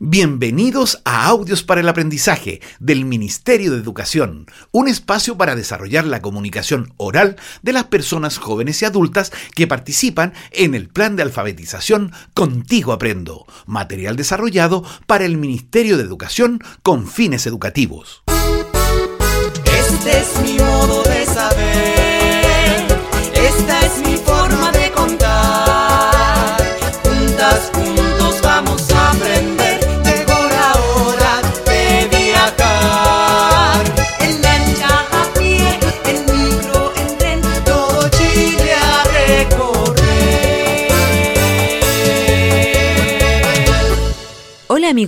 Bienvenidos a Audios para el Aprendizaje del Ministerio de Educación, un espacio para desarrollar la comunicación oral de las personas jóvenes y adultas que participan en el plan de alfabetización Contigo Aprendo, material desarrollado para el Ministerio de Educación con fines educativos. Este es mi modo de saber,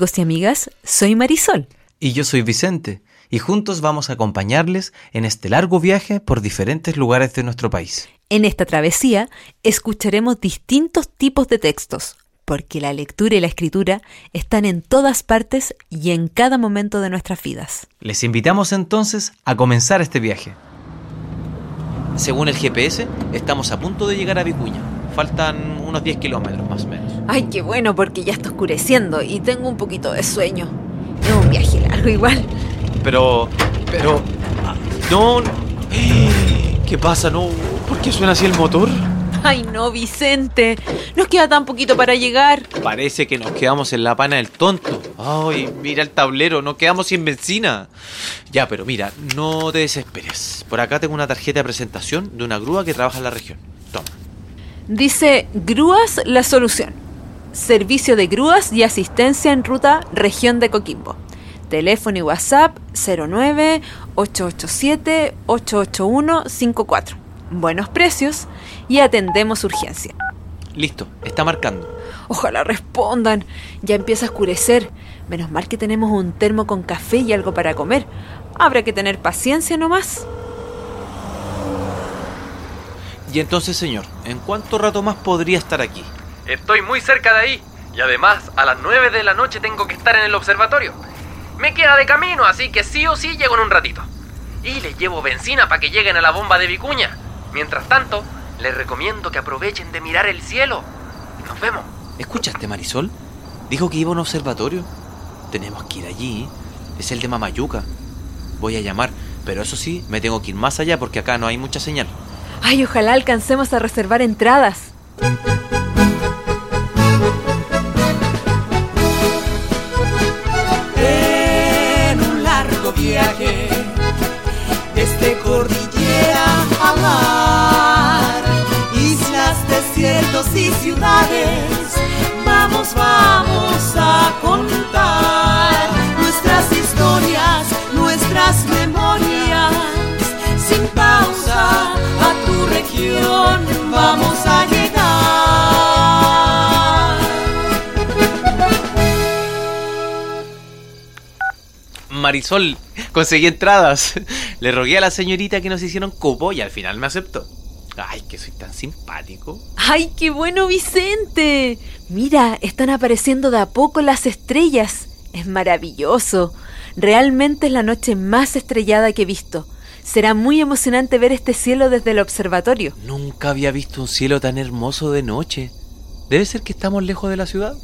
amigos y amigas, soy Marisol. Y yo soy Vicente, y juntos vamos a acompañarles en este largo viaje por diferentes lugares de nuestro país. En esta travesía escucharemos distintos tipos de textos, porque la lectura y la escritura están en todas partes y en cada momento de nuestras vidas. Les invitamos entonces a comenzar este viaje. Según el GPS, estamos a punto de llegar a Vicuña. Faltan unos 10 kilómetros más o menos. Ay, qué bueno, porque ya está oscureciendo y tengo un poquito de sueño. Es un viaje largo igual. Pero, pero... No... ¿Qué pasa? No... ¿Por qué suena así el motor? Ay, no, Vicente. Nos queda tan poquito para llegar. Parece que nos quedamos en la pana del tonto. Ay, mira el tablero, nos quedamos sin benzina. Ya, pero mira, no te desesperes. Por acá tengo una tarjeta de presentación de una grúa que trabaja en la región. Dice Grúas La Solución. Servicio de grúas y asistencia en ruta región de Coquimbo. Teléfono y WhatsApp 09 887 881 54. Buenos precios y atendemos urgencia. Listo, está marcando. Ojalá respondan. Ya empieza a oscurecer. Menos mal que tenemos un termo con café y algo para comer. Habrá que tener paciencia nomás. Y entonces, señor, ¿en cuánto rato más podría estar aquí? Estoy muy cerca de ahí y además a las 9 de la noche tengo que estar en el observatorio. Me queda de camino, así que sí o sí llego en un ratito. Y les llevo benzina para que lleguen a la bomba de Vicuña. Mientras tanto, les recomiendo que aprovechen de mirar el cielo. Nos vemos. ¿Escuchaste, Marisol? Dijo que iba a un observatorio. Tenemos que ir allí. Es el de Mamayuca. Voy a llamar, pero eso sí, me tengo que ir más allá porque acá no hay mucha señal. Ay, ojalá alcancemos a reservar entradas. En un largo viaje desde cordillera a mar, islas, desiertos y ciudades, vamos, vamos a contar vamos a llegar. Marisol, conseguí entradas. Le rogué a la señorita que nos hicieron cupo y al final me aceptó. Ay, que soy tan simpático. ¡Ay, qué bueno, Vicente! Mira, están apareciendo de a poco las estrellas. Es maravilloso. Realmente es la noche más estrellada que he visto. Será muy emocionante ver este cielo desde el observatorio. Nunca había visto un cielo tan hermoso de noche. Debe ser que estamos lejos de la ciudad.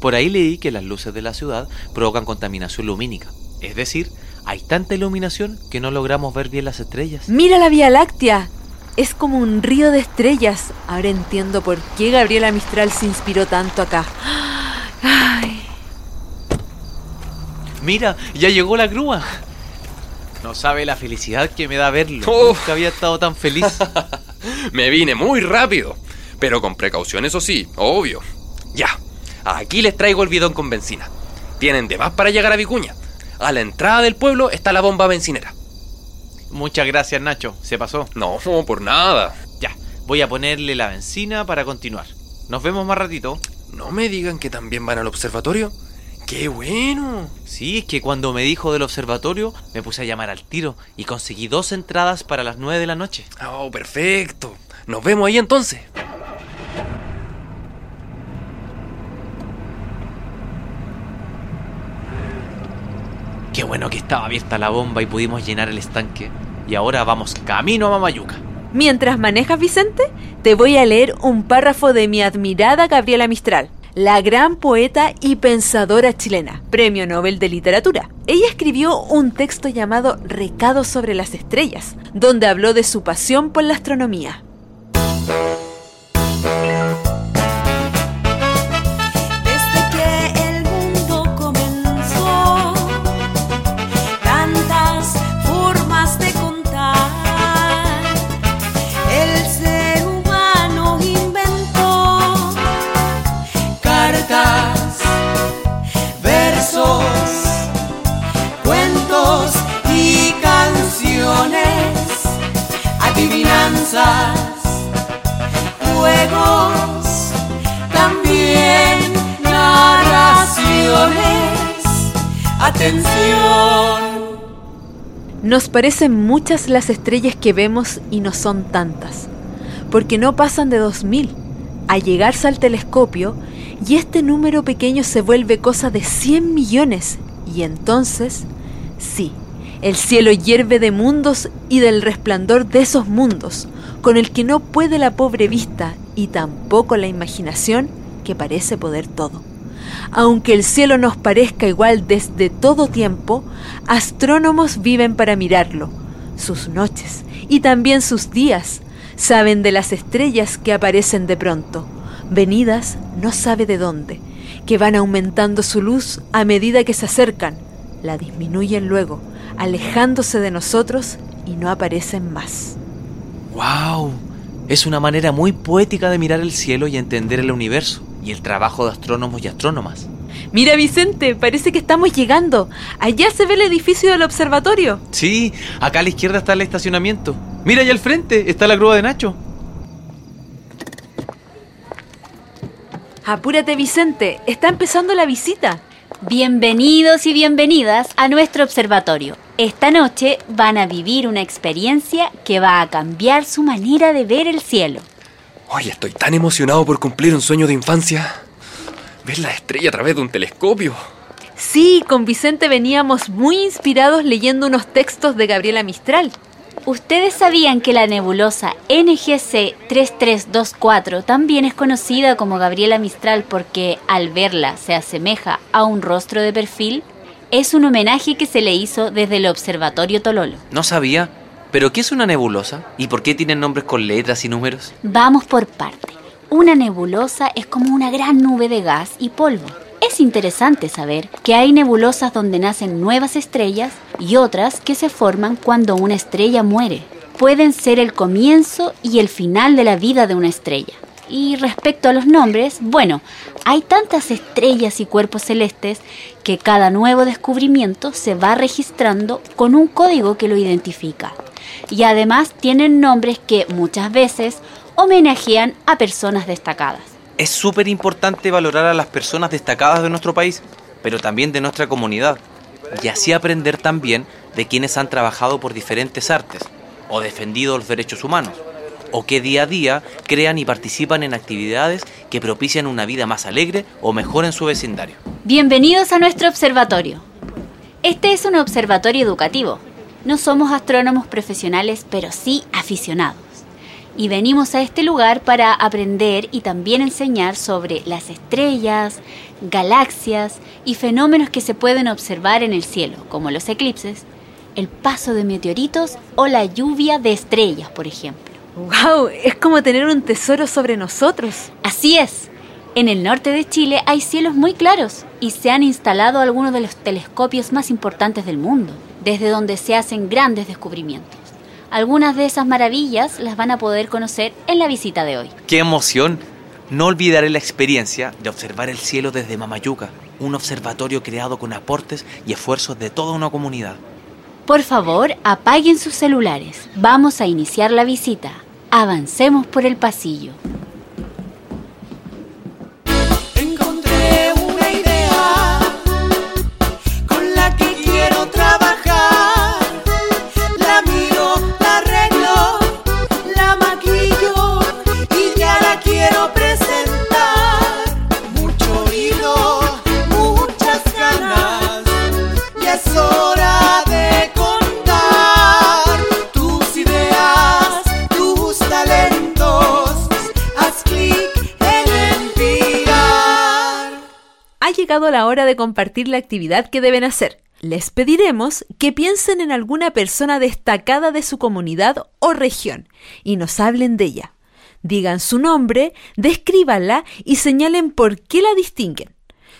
Por ahí leí que las luces de la ciudad provocan contaminación lumínica. Es decir, hay tanta iluminación que no logramos ver bien las estrellas. Mira la Vía Láctea. Es como un río de estrellas. Ahora entiendo por qué Gabriela Mistral se inspiró tanto acá. Ay, Mira, ya llegó la grúa. No sabe la felicidad que me da verlo. Oh. Nunca había estado tan feliz. Me vine muy rápido, pero con precaución, eso sí, obvio. Ya, aquí les traigo el bidón con benzina. Tienen de más para llegar a Vicuña. A la entrada del pueblo está la bomba bencinera. Muchas gracias, Nacho. Se pasó. No, por nada. Ya, voy a ponerle la benzina para continuar. Nos vemos más ratito. No me digan que también van al observatorio. ¡Qué bueno! Sí, es que cuando me dijo del observatorio, me puse a llamar al tiro y conseguí dos entradas para las 9 de la noche. Oh, perfecto. Nos vemos ahí entonces. Qué bueno que estaba abierta la bomba y pudimos llenar el estanque. Y ahora vamos camino a Mamayuca. Mientras manejas, Vicente, te voy a leer un párrafo de mi admirada Gabriela Mistral. La gran poeta y pensadora chilena, Premio Nobel de Literatura. Ella escribió un texto llamado Recados sobre las estrellas, donde habló de su pasión por la astronomía. Atención. Nos parecen muchas las estrellas que vemos y no son tantas, porque no pasan de 2000 a llegarse al telescopio y este número pequeño se vuelve cosa de 100 millones y entonces, sí, el cielo hierve de mundos y del resplandor de esos mundos, con el que no puede la pobre vista y tampoco la imaginación que parece poder todo. Aunque el cielo nos parezca igual desde todo tiempo, astrónomos viven para mirarlo, sus noches y también sus días. Saben de las estrellas que aparecen de pronto, venidas no sabe de dónde, que van aumentando su luz a medida que se acercan, la disminuyen luego, alejándose de nosotros y no aparecen más. ¡Wow! Es una manera muy poética de mirar el cielo y entender el universo y el trabajo de astrónomos y astrónomas. Mira Vicente, parece que estamos llegando. Allá se ve el edificio del observatorio. Sí, acá a la izquierda está el estacionamiento. Mira allá al frente, está la grúa de Nacho. Apúrate Vicente, está empezando la visita. Bienvenidos y bienvenidas a nuestro observatorio. Esta noche van a vivir una experiencia que va a cambiar su manera de ver el cielo. Oye, estoy tan emocionado por cumplir un sueño de infancia. Ver la estrella a través de un telescopio. Sí, con Vicente veníamos muy inspirados leyendo unos textos de Gabriela Mistral. ¿Ustedes sabían que la nebulosa NGC 3324 también es conocida como Gabriela Mistral porque al verla se asemeja a un rostro de perfil? Es un homenaje que se le hizo desde el Observatorio Tololo. No sabía, pero ¿qué es una nebulosa? ¿Y por qué tienen nombres con letras y números? Vamos por parte. Una nebulosa es como una gran nube de gas y polvo. Es interesante saber que hay nebulosas donde nacen nuevas estrellas y otras que se forman cuando una estrella muere. Pueden ser el comienzo y el final de la vida de una estrella. Y respecto a los nombres, bueno, hay tantas estrellas y cuerpos celestes que cada nuevo descubrimiento se va registrando con un código que lo identifica. Y además tienen nombres que muchas veces homenajean a personas destacadas. Es súper importante valorar a las personas destacadas de nuestro país, pero también de nuestra comunidad, y así aprender también de quienes han trabajado por diferentes artes, o defendido los derechos humanos, o que día a día crean y participan en actividades que propician una vida más alegre o mejor en su vecindario. Bienvenidos a nuestro observatorio. Este es un observatorio educativo. No somos astrónomos profesionales, pero sí aficionados. Y venimos a este lugar para aprender y también enseñar sobre las estrellas, galaxias y fenómenos que se pueden observar en el cielo, como los eclipses, el paso de meteoritos o la lluvia de estrellas, por ejemplo. ¡Wow! Es como tener un tesoro sobre nosotros. Así es. En el norte de Chile hay cielos muy claros y se han instalado algunos de los telescopios más importantes del mundo, desde donde se hacen grandes descubrimientos. Algunas de esas maravillas las van a poder conocer en la visita de hoy. ¡Qué emoción! No olvidaré la experiencia de observar el cielo desde Mamayuca, un observatorio creado con aportes y esfuerzos de toda una comunidad. Por favor, apaguen sus celulares. Vamos a iniciar la visita. Avancemos por el pasillo. Llegado la hora de compartir la actividad que deben hacer. Les pediremos que piensen en alguna persona destacada de su comunidad o región y nos hablen de ella. Digan su nombre, descríbanla y señalen por qué la distinguen.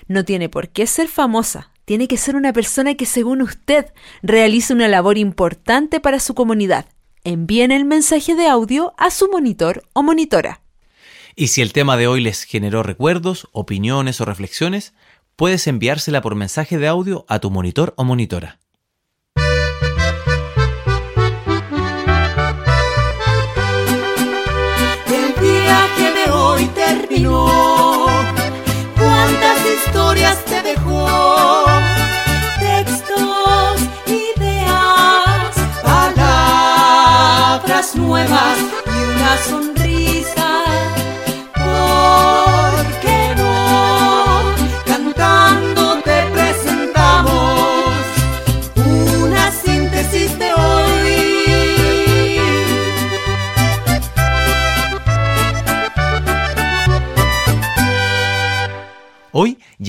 No tiene por qué ser famosa, tiene que ser una persona que según usted realice una labor importante para su comunidad. Envíen el mensaje de audio a su monitor o monitora. Y si el tema de hoy les generó recuerdos, opiniones o reflexiones, puedes enviársela por mensaje de audio a tu monitor o monitora.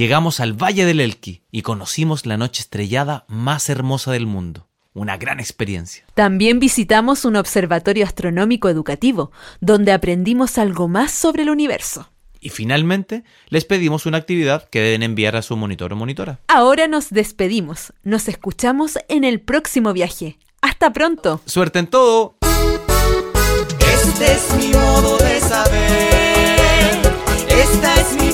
Llegamos al Valle del Elqui y conocimos la noche estrellada más hermosa del mundo. Una gran experiencia. También visitamos un observatorio astronómico educativo, donde aprendimos algo más sobre el universo. Y finalmente, les pedimos una actividad que deben enviar a su monitor o monitora. Ahora nos despedimos. Nos escuchamos en el próximo viaje. Hasta pronto. ¡Suerte en todo! Este es mi modo de saber, esta es mi